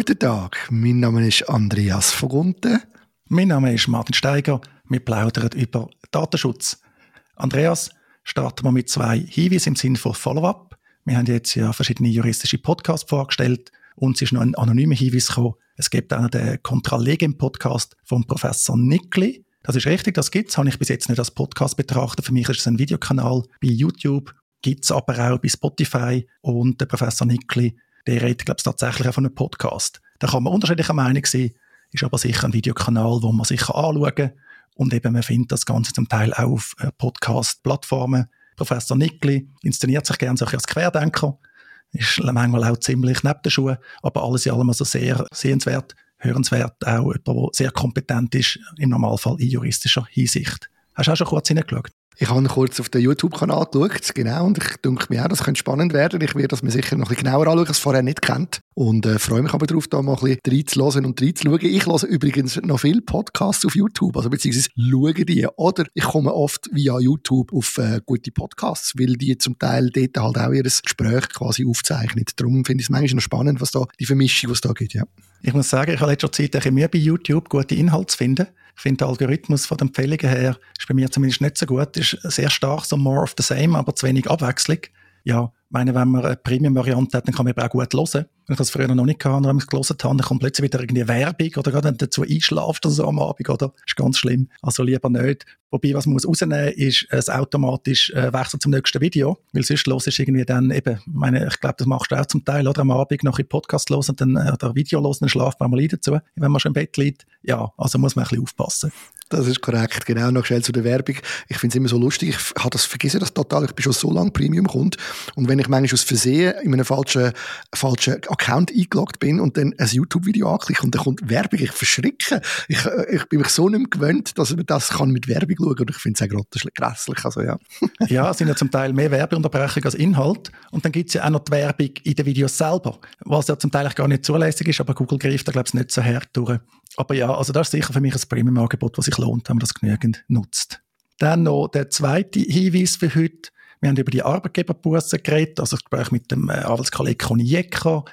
Guten Tag, mein Name ist Andreas Vogunten. Mein Name ist Martin Steiger. Wir plaudern über Datenschutz. Andreas, starten wir mit zwei Hinweisen im Sinne von Follow-up. Wir haben jetzt ja verschiedene juristische Podcasts vorgestellt und es ist noch ein anonymer Hinweis gekommen. Es gibt auch den Contra-Legem-Podcast vom Professor Nickli. Das ist richtig, das gibt es. Habe ich bis jetzt nicht als Podcast betrachtet. Für mich ist es ein Videokanal bei YouTube, gibt es aber auch bei Spotify und der Professor Nickli der redet, glaube ich, tatsächlich auch von einem Podcast. Da kann man unterschiedlicher Meinung sein, ist aber sicher ein Videokanal, wo man sich anschauen kann. Und eben, man findet das Ganze zum Teil auch auf äh, Podcast-Plattformen. Professor Nickli inszeniert sich gerne so als Querdenker, ist manchmal auch ziemlich neben den Schuhen, aber alles in allem also sehr sehenswert, hörenswert, auch jemand, der sehr kompetent ist, im Normalfall in juristischer Hinsicht. Hast du auch schon kurz hineingeschaut? Ich habe kurz auf den YouTube-Kanal geschaut, genau, und ich denke mir auch, das könnte spannend werden. Ich werde das mir sicher noch ein bisschen genauer anschauen, ich es vorher nicht kennt. Und äh, freue mich aber darauf, da mal ein bisschen reinzuhören und reinzuschauen. Ich höre übrigens noch viele Podcasts auf YouTube, also beziehungsweise schaue die. Oder ich komme oft via YouTube auf äh, gute Podcasts, weil die zum Teil dort halt auch ihr Gespräch quasi aufzeichnen. Darum finde ich es manchmal noch spannend, was da, die Vermischung, was da gibt, ja. Ich muss sagen, ich habe letzter Zeit ein bisschen mehr bei YouTube gute Inhalte zu finden. Ich finde, der Algorithmus von den Empfehlungen her ist bei mir zumindest nicht so gut. Ist sehr stark so more of the same, aber zu wenig Abwechslung. Ja, meine, wenn man eine Premium-Variante hat, dann kann man eben auch gut hören. Wenn ich das früher noch nicht gehabt habe, ich gelesen habe, dann kommt plötzlich wieder irgendwie Werbung oder gerade wenn du dazu einschlafst oder so am Abend, oder? Ist ganz schlimm. Also lieber nicht. Wobei, was man muss rausnehmen, ist es automatisch äh, wechseln zum nächsten Video, weil sonst los ist irgendwie dann eben, meine, ich glaube, das machst du auch zum Teil, oder am Abend noch ein Podcast los und dann äh, oder Video los, dann schlaft man mal dazu, wenn man schon im Bett liegt. Ja, also muss man ein bisschen aufpassen. Das ist korrekt, genau. Noch schnell zu der Werbung. Ich finde es immer so lustig. Ich habe das vergessen das total. Ich bin schon so lange Premium-Kund. Und wenn ich manchmal aus Versehen in einem falschen, falschen Account eingeloggt bin und dann ein YouTube-Video anklicke und dann kommt Werbung, ich verschrecke. Ich, äh, ich bin mich so nicht mehr gewöhnt, dass man das kann mit Werbung schauen Und ich finde es auch grässlich. Also, ja. ja, es sind ja zum Teil mehr Werbeunterbrechungen als Inhalt. Und dann gibt es ja auch noch die Werbung in den Videos selber, was ja zum Teil gar nicht zulässig ist, aber Google greift da, glaube ich, nicht so her durch. Aber ja, also das ist sicher für mich ein Premium-Angebot, das sich lohnt, wenn man das genügend nutzt. Dann noch der zweite Hinweis für heute. Wir haben über die Arbeitgeberbussen geredet, also das Gespräch mit dem äh, Arbeitskollegen Conny Jecker.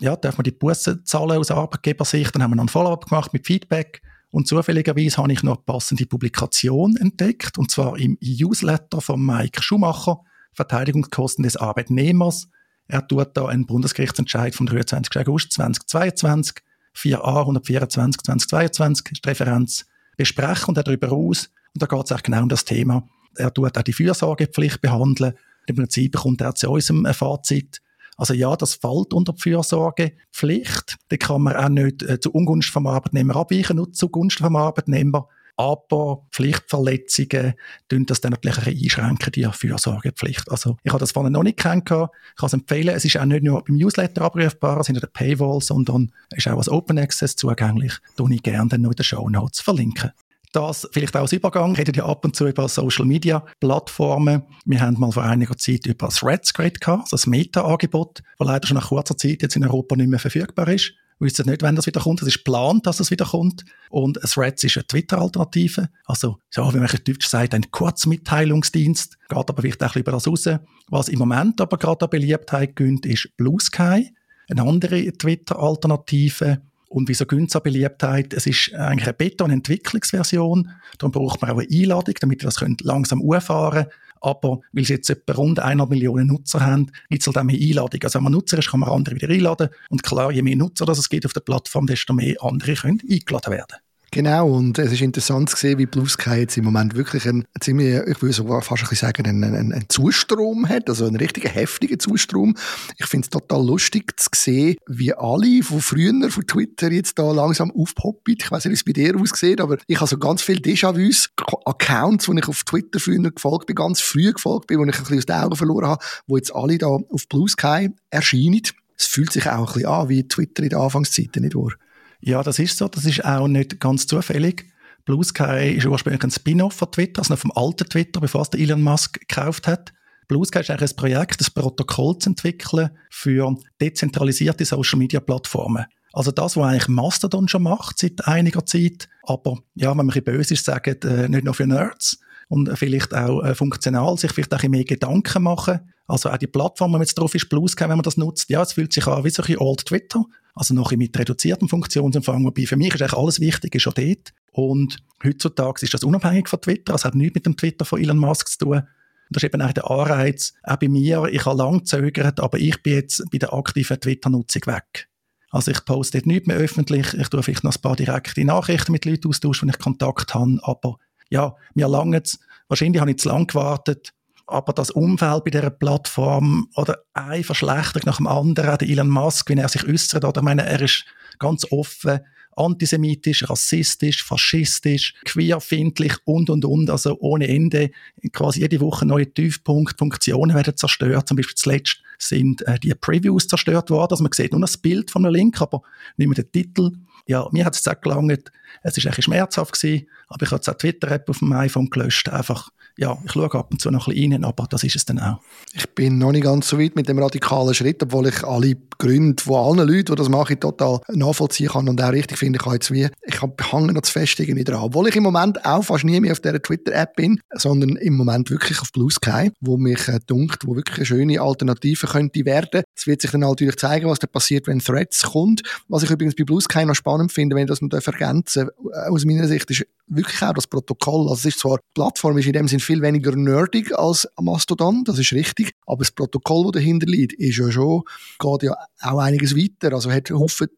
Ja, darf man die Bussen zahlen aus Arbeitgebersicht? Dann haben wir noch ein Follow-up gemacht mit Feedback. Und zufälligerweise habe ich noch eine passende Publikation entdeckt, und zwar im Newsletter von Mike Schumacher, Verteidigungskosten des Arbeitnehmers. Er tut da einen Bundesgerichtsentscheid vom 23. August 2022 4a 124 2022 ist die Referenz besprechen und darüber aus. Und da geht es auch genau um das Thema. Er tut auch die Fürsorgepflicht behandeln. Im Prinzip bekommt er zu unserem Fazit. Also ja, das fällt unter die Fürsorgepflicht. Da kann man auch nicht äh, zu Ungunst vom Arbeitnehmer abweichen, nur zugunsten vom Arbeitnehmer aber Pflichtverletzungen tun das dann natürlich ein einschränken, die Fürsorgepflicht. Also ich habe das vorhin noch nicht kennengelernt. Ich kann es empfehlen. Es ist auch nicht nur beim Newsletter abrufbar, es sind der Paywall, sondern ist auch als Open Access zugänglich. Das ich gerne dann noch in den Show Notes verlinken. Das vielleicht auch als Übergang. Wir reden ja ab und zu über Social Media Plattformen. Wir haben mal vor einiger Zeit über Threads geredet, also das Meta-Angebot, das leider schon nach kurzer Zeit jetzt in Europa nicht mehr verfügbar ist wissen nicht, wann das wieder kommt. Es ist geplant, dass es wieder kommt. Und Threads ist eine Twitter-Alternative. Also, so wie man in Deutsch sagt, ein Kurzmitteilungsdienst. Geht aber vielleicht auch über das raus. Was im Moment aber gerade an Beliebtheit gönnt, ist Blue Sky. Eine andere Twitter-Alternative. Und wieso gönnt es an Beliebtheit? Es ist eigentlich eine Beta-Entwicklungsversion. Darum braucht man auch eine Einladung, damit ihr das könnt langsam umfahren könnt. Aber weil sie jetzt etwa rund einer Million Nutzer haben, gibt es halt auch mehr Einladungen. Also wenn man Nutzer ist, kann man andere wieder einladen. Und klar, je mehr Nutzer das es gibt auf der Plattform, desto mehr andere können eingeladen werden. Genau, und es ist interessant zu sehen, wie Blue Sky jetzt im Moment wirklich einen ziemlich, ich würde sogar fast ein bisschen sagen, einen, einen, einen Zustrom hat, also einen richtigen heftigen Zustrom. Ich finde es total lustig zu sehen, wie alle von früher von Twitter jetzt da langsam aufpoppen. Ich weiß nicht, wie es bei dir aussieht, aber ich habe so ganz viele Déjà-vus, Accounts, wo ich auf Twitter früher gefolgt bin, ganz früh gefolgt bin, wo ich ein bisschen aus den Augen verloren habe, wo jetzt alle da auf Blue Sky erscheinen. Es fühlt sich auch ein bisschen an wie Twitter in der Anfangszeiten, nicht wahr? Ja, das ist so. Das ist auch nicht ganz zufällig. Blue Sky ist ursprünglich ein Spin-off von Twitter, also noch vom alten Twitter, bevor es Elon Musk gekauft hat. Blue Sky ist eigentlich ein Projekt, ein Protokoll zu entwickeln für dezentralisierte Social-Media-Plattformen. Also das, was eigentlich Mastodon schon macht seit einiger Zeit, aber ja, wenn man ein bisschen böse ist, sagen, äh, nicht nur für Nerds und vielleicht auch äh, funktional, sich vielleicht auch ein bisschen mehr Gedanken machen. Also auch die Plattform, wenn man jetzt drauf ist, Blues wenn man das nutzt, ja, es fühlt sich an wie so ein Old Twitter, also noch mit reduziertem Funktionsumfang, wobei für mich ist eigentlich alles Wichtige schon dort. Und heutzutage ist das unabhängig von Twitter, also hat nichts mit dem Twitter von Elon Musk zu tun. Und das ist eben auch der Anreiz, auch bei mir, ich habe lange gezögert, aber ich bin jetzt bei der aktiven Twitter-Nutzung weg. Also ich poste dort nichts mehr öffentlich, ich tue vielleicht noch ein paar direkte Nachrichten mit Leuten austauschen, wenn ich Kontakt habe, aber ja, mir lange wahrscheinlich habe ich zu lange gewartet, aber das Umfeld bei dieser Plattform oder eine Verschlechterung nach dem anderen, der Elon Musk, wenn er sich äußert, oder ich meine, er ist ganz offen, antisemitisch, rassistisch, faschistisch, queerfindlich und, und, und, also ohne Ende. Quasi jede Woche neue Tiefpunkt, Funktionen werden zerstört. Zum Beispiel zuletzt sind äh, die Previews zerstört worden. Also man sieht nur das Bild von einem Link, aber nicht mehr den Titel. Ja, mir hat es auch gelangt. Es war ein schmerzhaft gewesen, aber ich habe jetzt auch Twitter-App auf dem iPhone gelöscht, einfach ja, ich schaue ab und zu noch ein bisschen rein, aber das ist es dann auch. Ich bin noch nicht ganz so weit mit dem radikalen Schritt, obwohl ich alle Gründe von allen Leuten, die das machen, total nachvollziehen kann und auch richtig finde. Ich habe jetzt wie, ich hänge noch zu fest irgendwie dran. Obwohl ich im Moment auch fast nie mehr auf dieser Twitter-App bin, sondern im Moment wirklich auf Blue Sky, wo mich äh, dunkt, wo wirklich eine schöne Alternative könnte werden. Es wird sich dann natürlich zeigen, was da passiert, wenn Threads kommt. Was ich übrigens bei Blue Sky noch spannend finde, wenn das man ergänzen darf, äh, aus meiner Sicht ist wirklich auch das Protokoll. Also es ist zwar, die Plattform ist in dem Sinn viel weniger nerdig als Mastodon, das ist richtig, aber das Protokoll, das dahinter liegt, ist ja schon, geht ja auch einiges weiter. Also hat,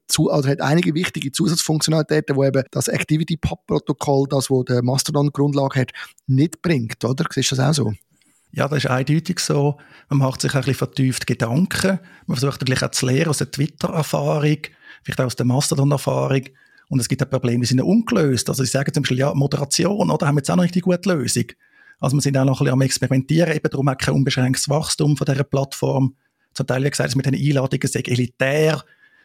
zu, also hat einige wichtige Zusatzfunktionalitäten, wo eben das Activity Pub Protokoll, das wo der Mastodon Grundlage hat, nicht bringt, oder? Siehst du das auch so? Ja, das ist eindeutig so. Man macht sich ein bisschen vertieft Gedanken. Man versucht natürlich auch zu lernen aus der Twitter-Erfahrung, vielleicht auch aus der Mastodon-Erfahrung. Und es gibt auch Probleme, die sind ungelöst. Also ich sage zum Beispiel, ja, Moderation, oder, haben wir jetzt auch noch nicht die gute Lösung. Also wir sind auch noch ein bisschen am Experimentieren, eben darum auch kein unbeschränktes Wachstum von dieser Plattform. Zum Teil, wie gesagt, mit den Einladungen sei elitär,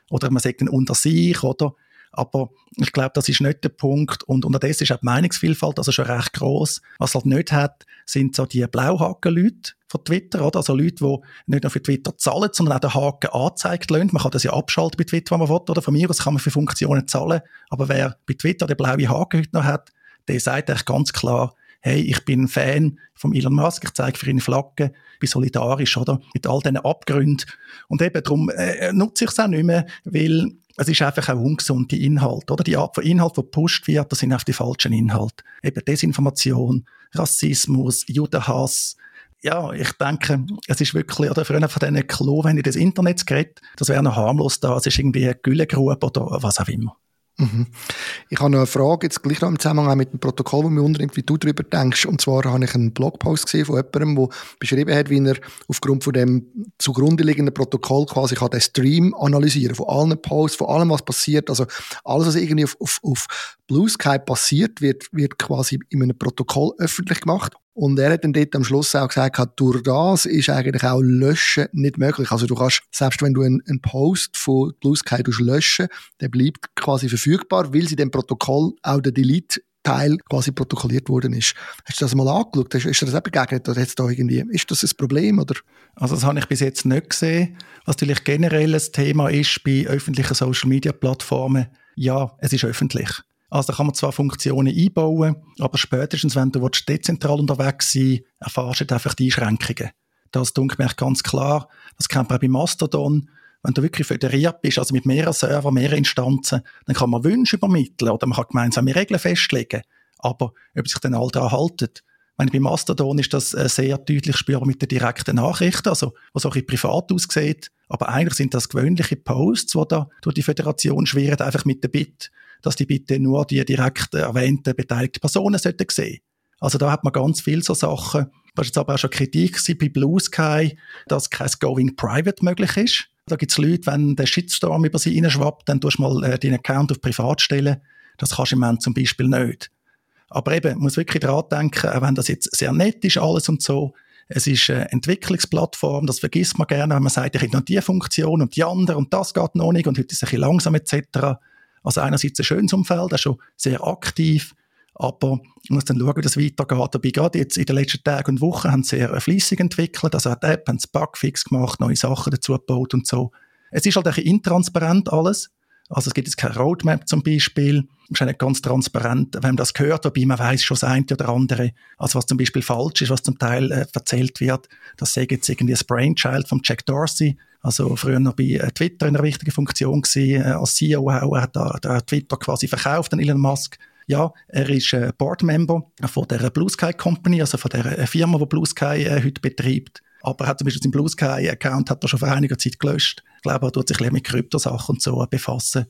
oder man sagt dann unter sich, oder? Aber ich glaube, das ist nicht der Punkt. Und unterdessen ist auch die Meinungsvielfalt also schon recht groß. Was halt nicht hat, sind so die Blauhaken-Leute von Twitter, oder? Also Leute, die nicht nur für Twitter zahlen, sondern auch den Haken angezeigt lassen. Man kann das ja abschalten bei Twitter, wenn man will, oder? Von mir aus kann man für Funktionen zahlen. Aber wer bei Twitter den blauen Haken heute noch hat, der sagt eigentlich ganz klar, hey, ich bin Fan von Elon Musk, ich zeige für ihn Flaggen, bin solidarisch, oder? Mit all diesen Abgründen. Und eben darum äh, nutze ich es auch nicht mehr, weil es ist einfach auch ungesund, die Inhalt, oder? Die Art von Inhalt, die gepusht wird, das sind auch die falschen Inhalte. Eben Desinformation, Rassismus, Judenhass. Ja, ich denke, es ist wirklich, oder früher von diesen Klo, wenn ich das Internet geredet, das wäre noch harmlos da, es ist irgendwie eine Güllegrube oder was auch immer. Mhm. Ich habe noch eine Frage, jetzt gleich noch im Zusammenhang mit dem Protokoll, wo mich wundert, wie du darüber denkst. Und zwar habe ich einen Blogpost gesehen von jemandem, der beschrieben hat, wie er aufgrund von dem zugrunde liegenden Protokoll quasi kann den Stream analysieren von allen Posts, von allem, was passiert. Also alles, was irgendwie auf, auf, auf Blue Sky passiert, wird, wird quasi in einem Protokoll öffentlich gemacht. Und er hat dann dort am Schluss auch gesagt, durch das ist eigentlich auch Löschen nicht möglich. Also du kannst, selbst wenn du einen, Post von Blue Sky löschen, der bleibt quasi verfügbar, weil sie dem Protokoll auch der Delete Teil quasi protokolliert worden ist. Hast du das mal angeschaut? Ist, ist dir das auch begegnet? Oder da irgendwie, ist das ein Problem? Oder? Also das habe ich bis jetzt nicht gesehen. Was natürlich generell ein Thema ist bei öffentlichen Social-Media-Plattformen, ja, es ist öffentlich. Also da kann man zwar Funktionen einbauen, aber spätestens, wenn du dezentral unterwegs sein erfahrst du einfach die Einschränkungen. Das dunkelt mir ganz klar. Das kennt man auch bei Mastodon. Wenn du wirklich föderiert bist, also mit mehreren Servern, mehreren Instanzen, dann kann man Wünsche übermitteln oder man kann gemeinsame Regeln festlegen. Aber ob sich dann alle daran halten, meine, bei Mastodon ist das äh, sehr deutlich spürbar mit den direkten Nachrichten, also was auch ein privat aussieht. Aber eigentlich sind das gewöhnliche Posts, die da durch die Föderation schwirren, einfach mit der Bit, dass die bitte nur die direkt erwähnten beteiligten Personen sollten sehen. Also da hat man ganz viele so Sachen. Da ist jetzt aber auch schon Kritik bei Blue Sky, dass kein Going Private möglich ist. Da gibt es Leute, wenn der Shitstorm über sie reinschwappt, dann tust du mal äh, deinen Account auf privat stellen. Das kannst du im Moment zum Beispiel nicht. Aber eben, man muss wirklich daran denken, auch wenn das jetzt sehr nett ist alles und so, es ist eine Entwicklungsplattform, das vergisst man gerne, wenn man sagt, ich hätte noch die Funktion und die andere und das geht noch nicht und heute ist es ein bisschen langsam etc. Also einerseits ein schönes Umfeld, auch schon sehr aktiv, aber man muss dann schauen, wie das weitergeht. Dabei gerade jetzt in den letzten Tagen und Wochen haben sie sehr fließig entwickelt, also hat die App, haben Bugfix gemacht, neue Sachen dazu gebaut und so. Es ist halt ein bisschen intransparent alles, Also es gibt jetzt keine Roadmap zum Beispiel. Es ist nicht ganz transparent, wenn man das hört, wobei man weiß schon das eine oder andere. Also was zum Beispiel falsch ist, was zum Teil äh, erzählt wird, das sei jetzt irgendwie das Brainchild von Jack Dorsey, also früher noch bei äh, Twitter in einer wichtigen Funktion gewesen, äh, als CEO auch, er hat da, da Twitter quasi verkauft an Elon Musk. Ja, er ist äh, Board-Member von der Blue Sky Company, also von der äh, Firma, die Blue Sky heute betreibt. Aber er hat zum Beispiel seinen Blue Sky Account hat er schon vor einiger Zeit gelöscht. Ich glaube, er tut sich mit Kryptosachen und so befassen.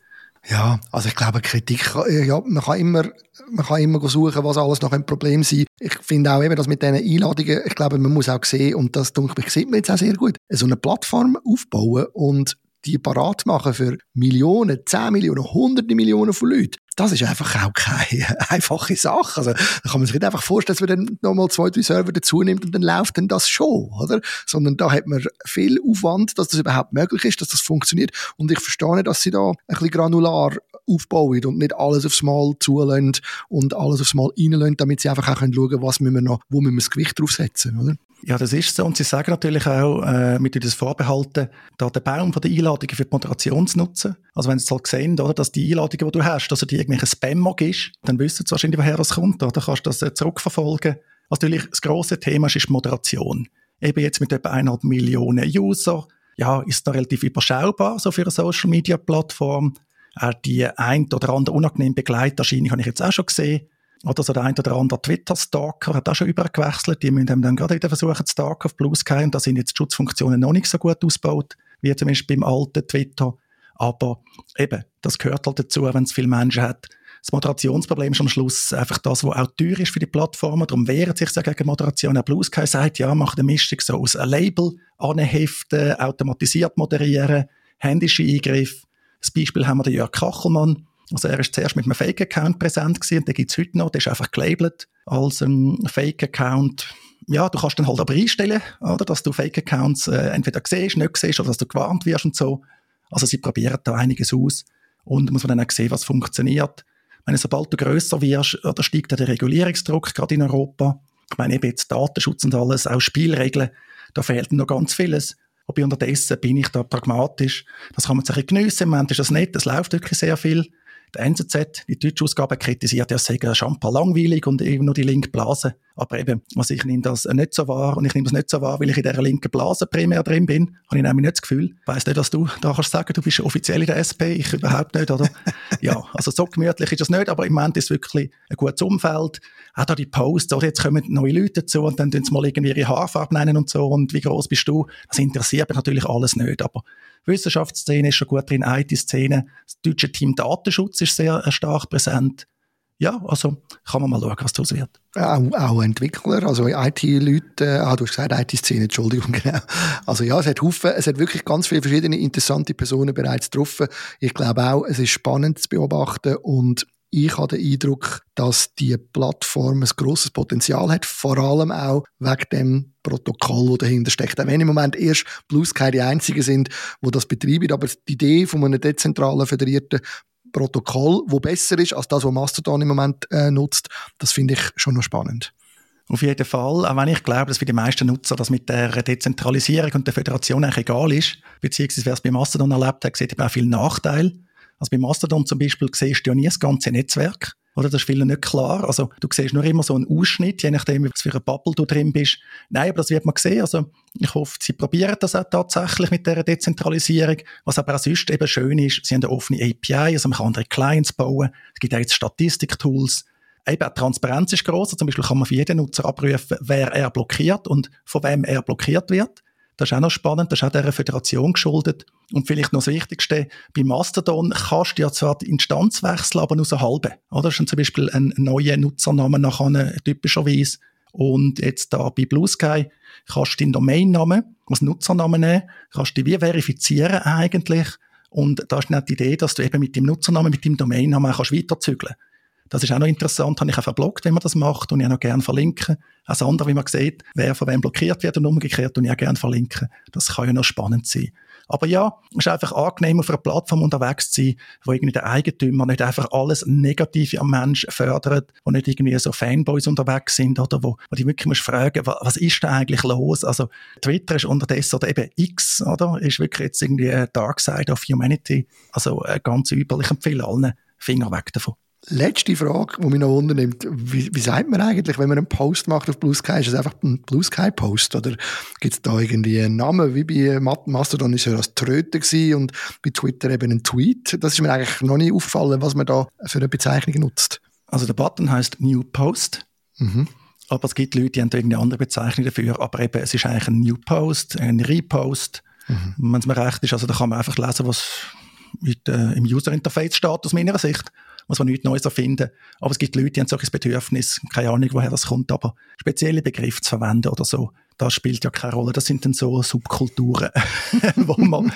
Ja, also ich glaube, Kritik, ja, man kann immer, man kann immer suchen, was alles noch ein Problem sein. Ich finde auch eben, dass mit diesen Einladungen, ich glaube, man muss auch sehen, und das, denke ich, sieht man jetzt auch sehr gut, so eine Plattform aufbauen und die parat machen für Millionen, 10 Millionen, hunderte Millionen von Leuten das ist einfach auch keine einfache Sache. Also, da kann man sich nicht einfach vorstellen, dass man dann nochmal zwei, drei Server dazu nimmt und dann läuft dann das schon, oder? Sondern da hat man viel Aufwand, dass das überhaupt möglich ist, dass das funktioniert. Und ich verstehe nicht, dass sie da ein bisschen granular aufbauen und nicht alles aufs Mal zulassen und alles aufs Mal reinlassen, damit sie einfach auch schauen können, was müssen wir noch, wo müssen wir das Gewicht draufsetzen, oder? Ja, das ist so. Und Sie sagen natürlich auch, äh, mit das Vorbehalten, da den Baum von der Einladungen für die Moderation zu nutzen. Also wenn Sie halt sehen, oder, dass die Einladungen, die du hast, dass die irgendwelche Spam-Mag ist, dann wissen Sie wahrscheinlich, woher das kommt. Oder kannst das äh, zurückverfolgen. Also natürlich, das grosse Thema ist, ist Moderation. Eben jetzt mit etwa eineinhalb Millionen User. Ja, ist da relativ überschaubar, so für eine Social-Media-Plattform. Auch die ein oder andere unangenehmen Begleiterscheinung habe ich jetzt auch schon gesehen. Oder so der ein oder andere Twitter-Stalker hat auch schon übergewechselt. Die müssen dann gerade wieder versuchen zu stalken auf Blue Sky und da sind jetzt die Schutzfunktionen noch nicht so gut ausgebaut, wie zumindest beim alten Twitter. Aber eben, das gehört halt dazu, wenn es viele Menschen hat. Das Moderationsproblem ist am Schluss einfach das, was auch teuer ist für die Plattformen. Darum wehren sich ja gegen Moderation. Auch Blue Sky sagt, ja, macht eine Mischung so aus einem Label, anheften, automatisiert moderieren, händische Eingriff. Das Beispiel haben wir den Jörg Kachelmann, also er ist zuerst mit einem Fake-Account präsent gewesen, und den gibt es heute noch, der ist einfach gelabelt als ein Fake-Account. Ja, du kannst dann halt aber einstellen, oder, dass du Fake-Accounts äh, entweder siehst, nicht siehst, oder dass du gewarnt wirst und so. Also sie probieren da einiges aus und muss man dann auch sehen, was funktioniert. Ich meine, sobald du grösser wirst, da steigt der Regulierungsdruck, gerade in Europa. Ich meine, eben jetzt Datenschutz und alles, auch Spielregeln, da fehlt noch ganz vieles. Aber unterdessen bin ich da pragmatisch. Das kann man sich geniessen. Im Moment ist das nett, es läuft wirklich sehr viel. Die NZZ, die deutsche Ausgabe, kritisiert, ja, es sei Champa langweilig und eben nur die linke Blase. Aber eben, also ich nehme das nicht so wahr und ich nehme das nicht so wahr, weil ich in dieser linken Blase primär drin bin, habe ich nämlich nicht das Gefühl. Ich weiss nicht, dass du da kannst sagen, du bist offiziell in der SP, ich überhaupt nicht, oder? ja, also so gemütlich ist das nicht, aber im Moment ist es wirklich ein gutes Umfeld. Auch da die Posts, oder jetzt kommen neue Leute dazu und dann tun sie mal irgendwie ihre Haarfarbe nennen und so und wie groß bist du? Das interessiert mich natürlich alles nicht, aber Wissenschaftsszene ist schon gut drin, IT-Szene. Das deutsche Team Datenschutz ist sehr äh, stark präsent. Ja, also kann man mal schauen, was daraus wird. Auch, auch Entwickler, also IT-Leute, äh, ah, du hast gesagt IT-Szene, Entschuldigung, genau. Also ja, es hat Haufen, es hat wirklich ganz viele verschiedene interessante Personen bereits getroffen. Ich glaube auch, es ist spannend zu beobachten und ich habe den Eindruck, dass die Plattform ein grosses Potenzial hat, vor allem auch wegen dem Protokoll, das dahinter steckt. Auch wenn im Moment erst Blue Sky die einzigen sind, die das betreiben, aber die Idee von einem dezentralen, föderierten Protokoll, wo besser ist als das, was Mastodon im Moment äh, nutzt, das finde ich schon noch spannend. Auf jeden Fall, auch wenn ich glaube, dass für die meisten Nutzer das mit der Dezentralisierung und der Föderation eigentlich egal ist, beziehungsweise wer es bei Mastodon erlebt hat, sieht eben auch viele Nachteile. Also bei Mastodon zum Beispiel siehst du ja nie das ganze Netzwerk. Oder das ist vielen nicht klar. Also du siehst nur immer so einen Ausschnitt, je nachdem, was für eine Bubble du drin bist. Nein, aber das wird man sehen. Also ich hoffe, sie probieren das auch tatsächlich mit der Dezentralisierung. Was aber auch sonst eben schön ist, sie haben eine offene API, also man kann andere Clients bauen. Es gibt auch jetzt Statistiktools. Eben, auch Transparenz ist gross. Also zum Beispiel kann man für jeden Nutzer abrufen, wer er blockiert und von wem er blockiert wird. Das ist auch noch spannend, das ist auch dieser Föderation geschuldet. Und vielleicht noch das Wichtigste, bei Mastodon kannst du ja zwar die Instanz wechseln, aber nur so halbe. Oder? Das ist zum Beispiel ein neuer Nutzername nachher typischerweise. Und jetzt da bei Blue Sky kannst du deinen Domainnamen als Nutzernamen nehmen, kannst du wie verifizieren eigentlich. Und da ist dann die Idee, dass du eben mit dem Nutzernamen, mit dem Domainnamen kannst weiterzügeln das ist auch noch interessant, habe ich auch verblockt, wenn man das macht und ich auch noch gerne verlinken. Als andere, wie man sieht, wer von wem blockiert wird und umgekehrt und ich auch gerne verlinken. Das kann ja noch spannend sein. Aber ja, es ist einfach angenehm, auf einer Plattform unterwegs zu sein, wo irgendwie der Eigentümer nicht einfach alles Negative am Mensch fördert, wo nicht irgendwie so Fanboys unterwegs sind oder wo, wo die wirklich musst fragen, was, was ist da eigentlich los? Also Twitter ist unterdessen oder eben X, oder? Ist wirklich jetzt irgendwie eine Dark Side of Humanity. Also äh, ganz übel. Ich empfehle allen Finger weg davon. Letzte Frage, die mich noch wundernimmt. Wie, wie sagt man eigentlich, wenn man einen Post macht auf Blue Sky? Ist es einfach ein Blue Sky Post? Oder gibt es da irgendwie einen Namen? Wie bei Mastodon ist ja das Tröte und bei Twitter eben ein Tweet. Das ist mir eigentlich noch nie aufgefallen, was man da für eine Bezeichnung nutzt. Also der Button heißt New Post. Mhm. Aber es gibt Leute, die haben irgendeine andere Bezeichnung dafür. Aber eben, es ist eigentlich ein New Post, ein Repost. Mhm. Wenn es mir recht ist, also da kann man einfach lesen, was mit, äh, im User Interface steht, aus meiner Sicht muss man nichts Neues erfinden. Aber es gibt Leute, die haben solches Bedürfnis, keine Ahnung, woher das kommt, aber spezielle Begriffe zu verwenden oder so, das spielt ja keine Rolle. Das sind dann so Subkulturen, wo man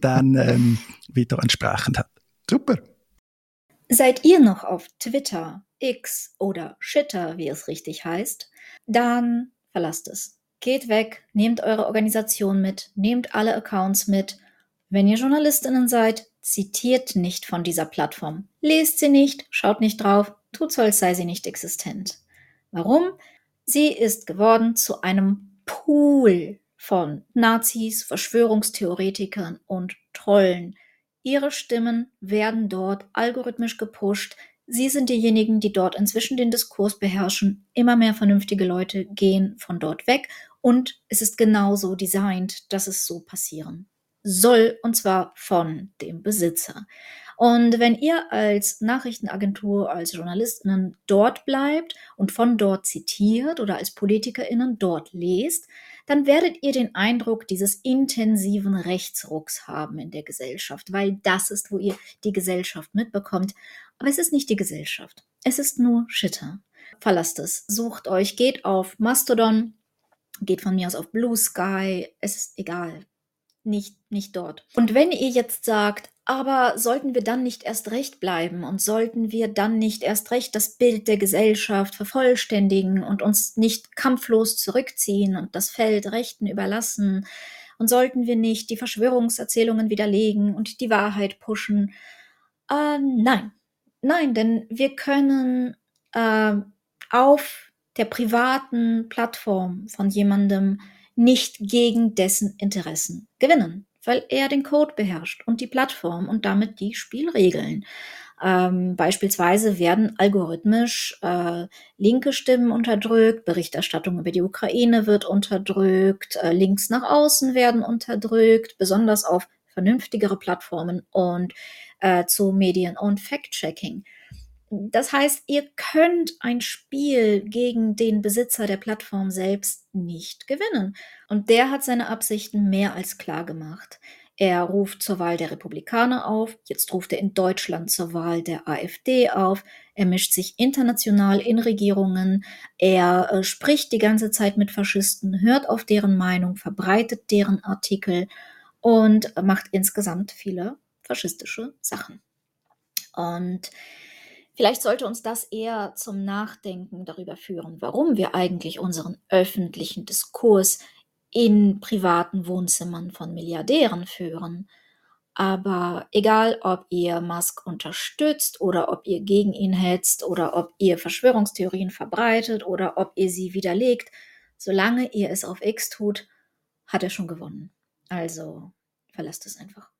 dann ähm, wieder entsprechend hat. Super. Seid ihr noch auf Twitter, X oder Shitter, wie es richtig heißt, dann verlasst es. Geht weg, nehmt eure Organisation mit, nehmt alle Accounts mit. Wenn ihr Journalistinnen seid, Zitiert nicht von dieser Plattform. Lest sie nicht, schaut nicht drauf, tut so, als sei sie nicht existent. Warum? Sie ist geworden zu einem Pool von Nazis, Verschwörungstheoretikern und Trollen. Ihre Stimmen werden dort algorithmisch gepusht. Sie sind diejenigen, die dort inzwischen den Diskurs beherrschen. Immer mehr vernünftige Leute gehen von dort weg und es ist genauso designt, dass es so passieren soll, und zwar von dem Besitzer. Und wenn ihr als Nachrichtenagentur, als Journalistinnen dort bleibt und von dort zitiert oder als Politikerinnen dort lest, dann werdet ihr den Eindruck dieses intensiven Rechtsrucks haben in der Gesellschaft, weil das ist, wo ihr die Gesellschaft mitbekommt. Aber es ist nicht die Gesellschaft. Es ist nur Shitter. Verlasst es. Sucht euch, geht auf Mastodon, geht von mir aus auf Blue Sky. Es ist egal nicht, nicht dort. Und wenn ihr jetzt sagt, aber sollten wir dann nicht erst recht bleiben und sollten wir dann nicht erst recht das Bild der Gesellschaft vervollständigen und uns nicht kampflos zurückziehen und das Feld Rechten überlassen? Und sollten wir nicht die Verschwörungserzählungen widerlegen und die Wahrheit pushen? Äh, nein, nein, denn wir können äh, auf der privaten Plattform von jemandem nicht gegen dessen Interessen gewinnen, weil er den Code beherrscht und die Plattform und damit die Spielregeln. Ähm, beispielsweise werden algorithmisch äh, linke Stimmen unterdrückt, Berichterstattung über die Ukraine wird unterdrückt, äh, Links nach außen werden unterdrückt, besonders auf vernünftigere Plattformen und äh, zu Medien- und Fact-Checking. Das heißt, ihr könnt ein Spiel gegen den Besitzer der Plattform selbst nicht gewinnen. Und der hat seine Absichten mehr als klar gemacht. Er ruft zur Wahl der Republikaner auf, jetzt ruft er in Deutschland zur Wahl der AfD auf, er mischt sich international in Regierungen, er äh, spricht die ganze Zeit mit Faschisten, hört auf deren Meinung, verbreitet deren Artikel und macht insgesamt viele faschistische Sachen. Und Vielleicht sollte uns das eher zum Nachdenken darüber führen, warum wir eigentlich unseren öffentlichen Diskurs in privaten Wohnzimmern von Milliardären führen. Aber egal, ob ihr Musk unterstützt oder ob ihr gegen ihn hetzt oder ob ihr Verschwörungstheorien verbreitet oder ob ihr sie widerlegt, solange ihr es auf X tut, hat er schon gewonnen. Also verlasst es einfach.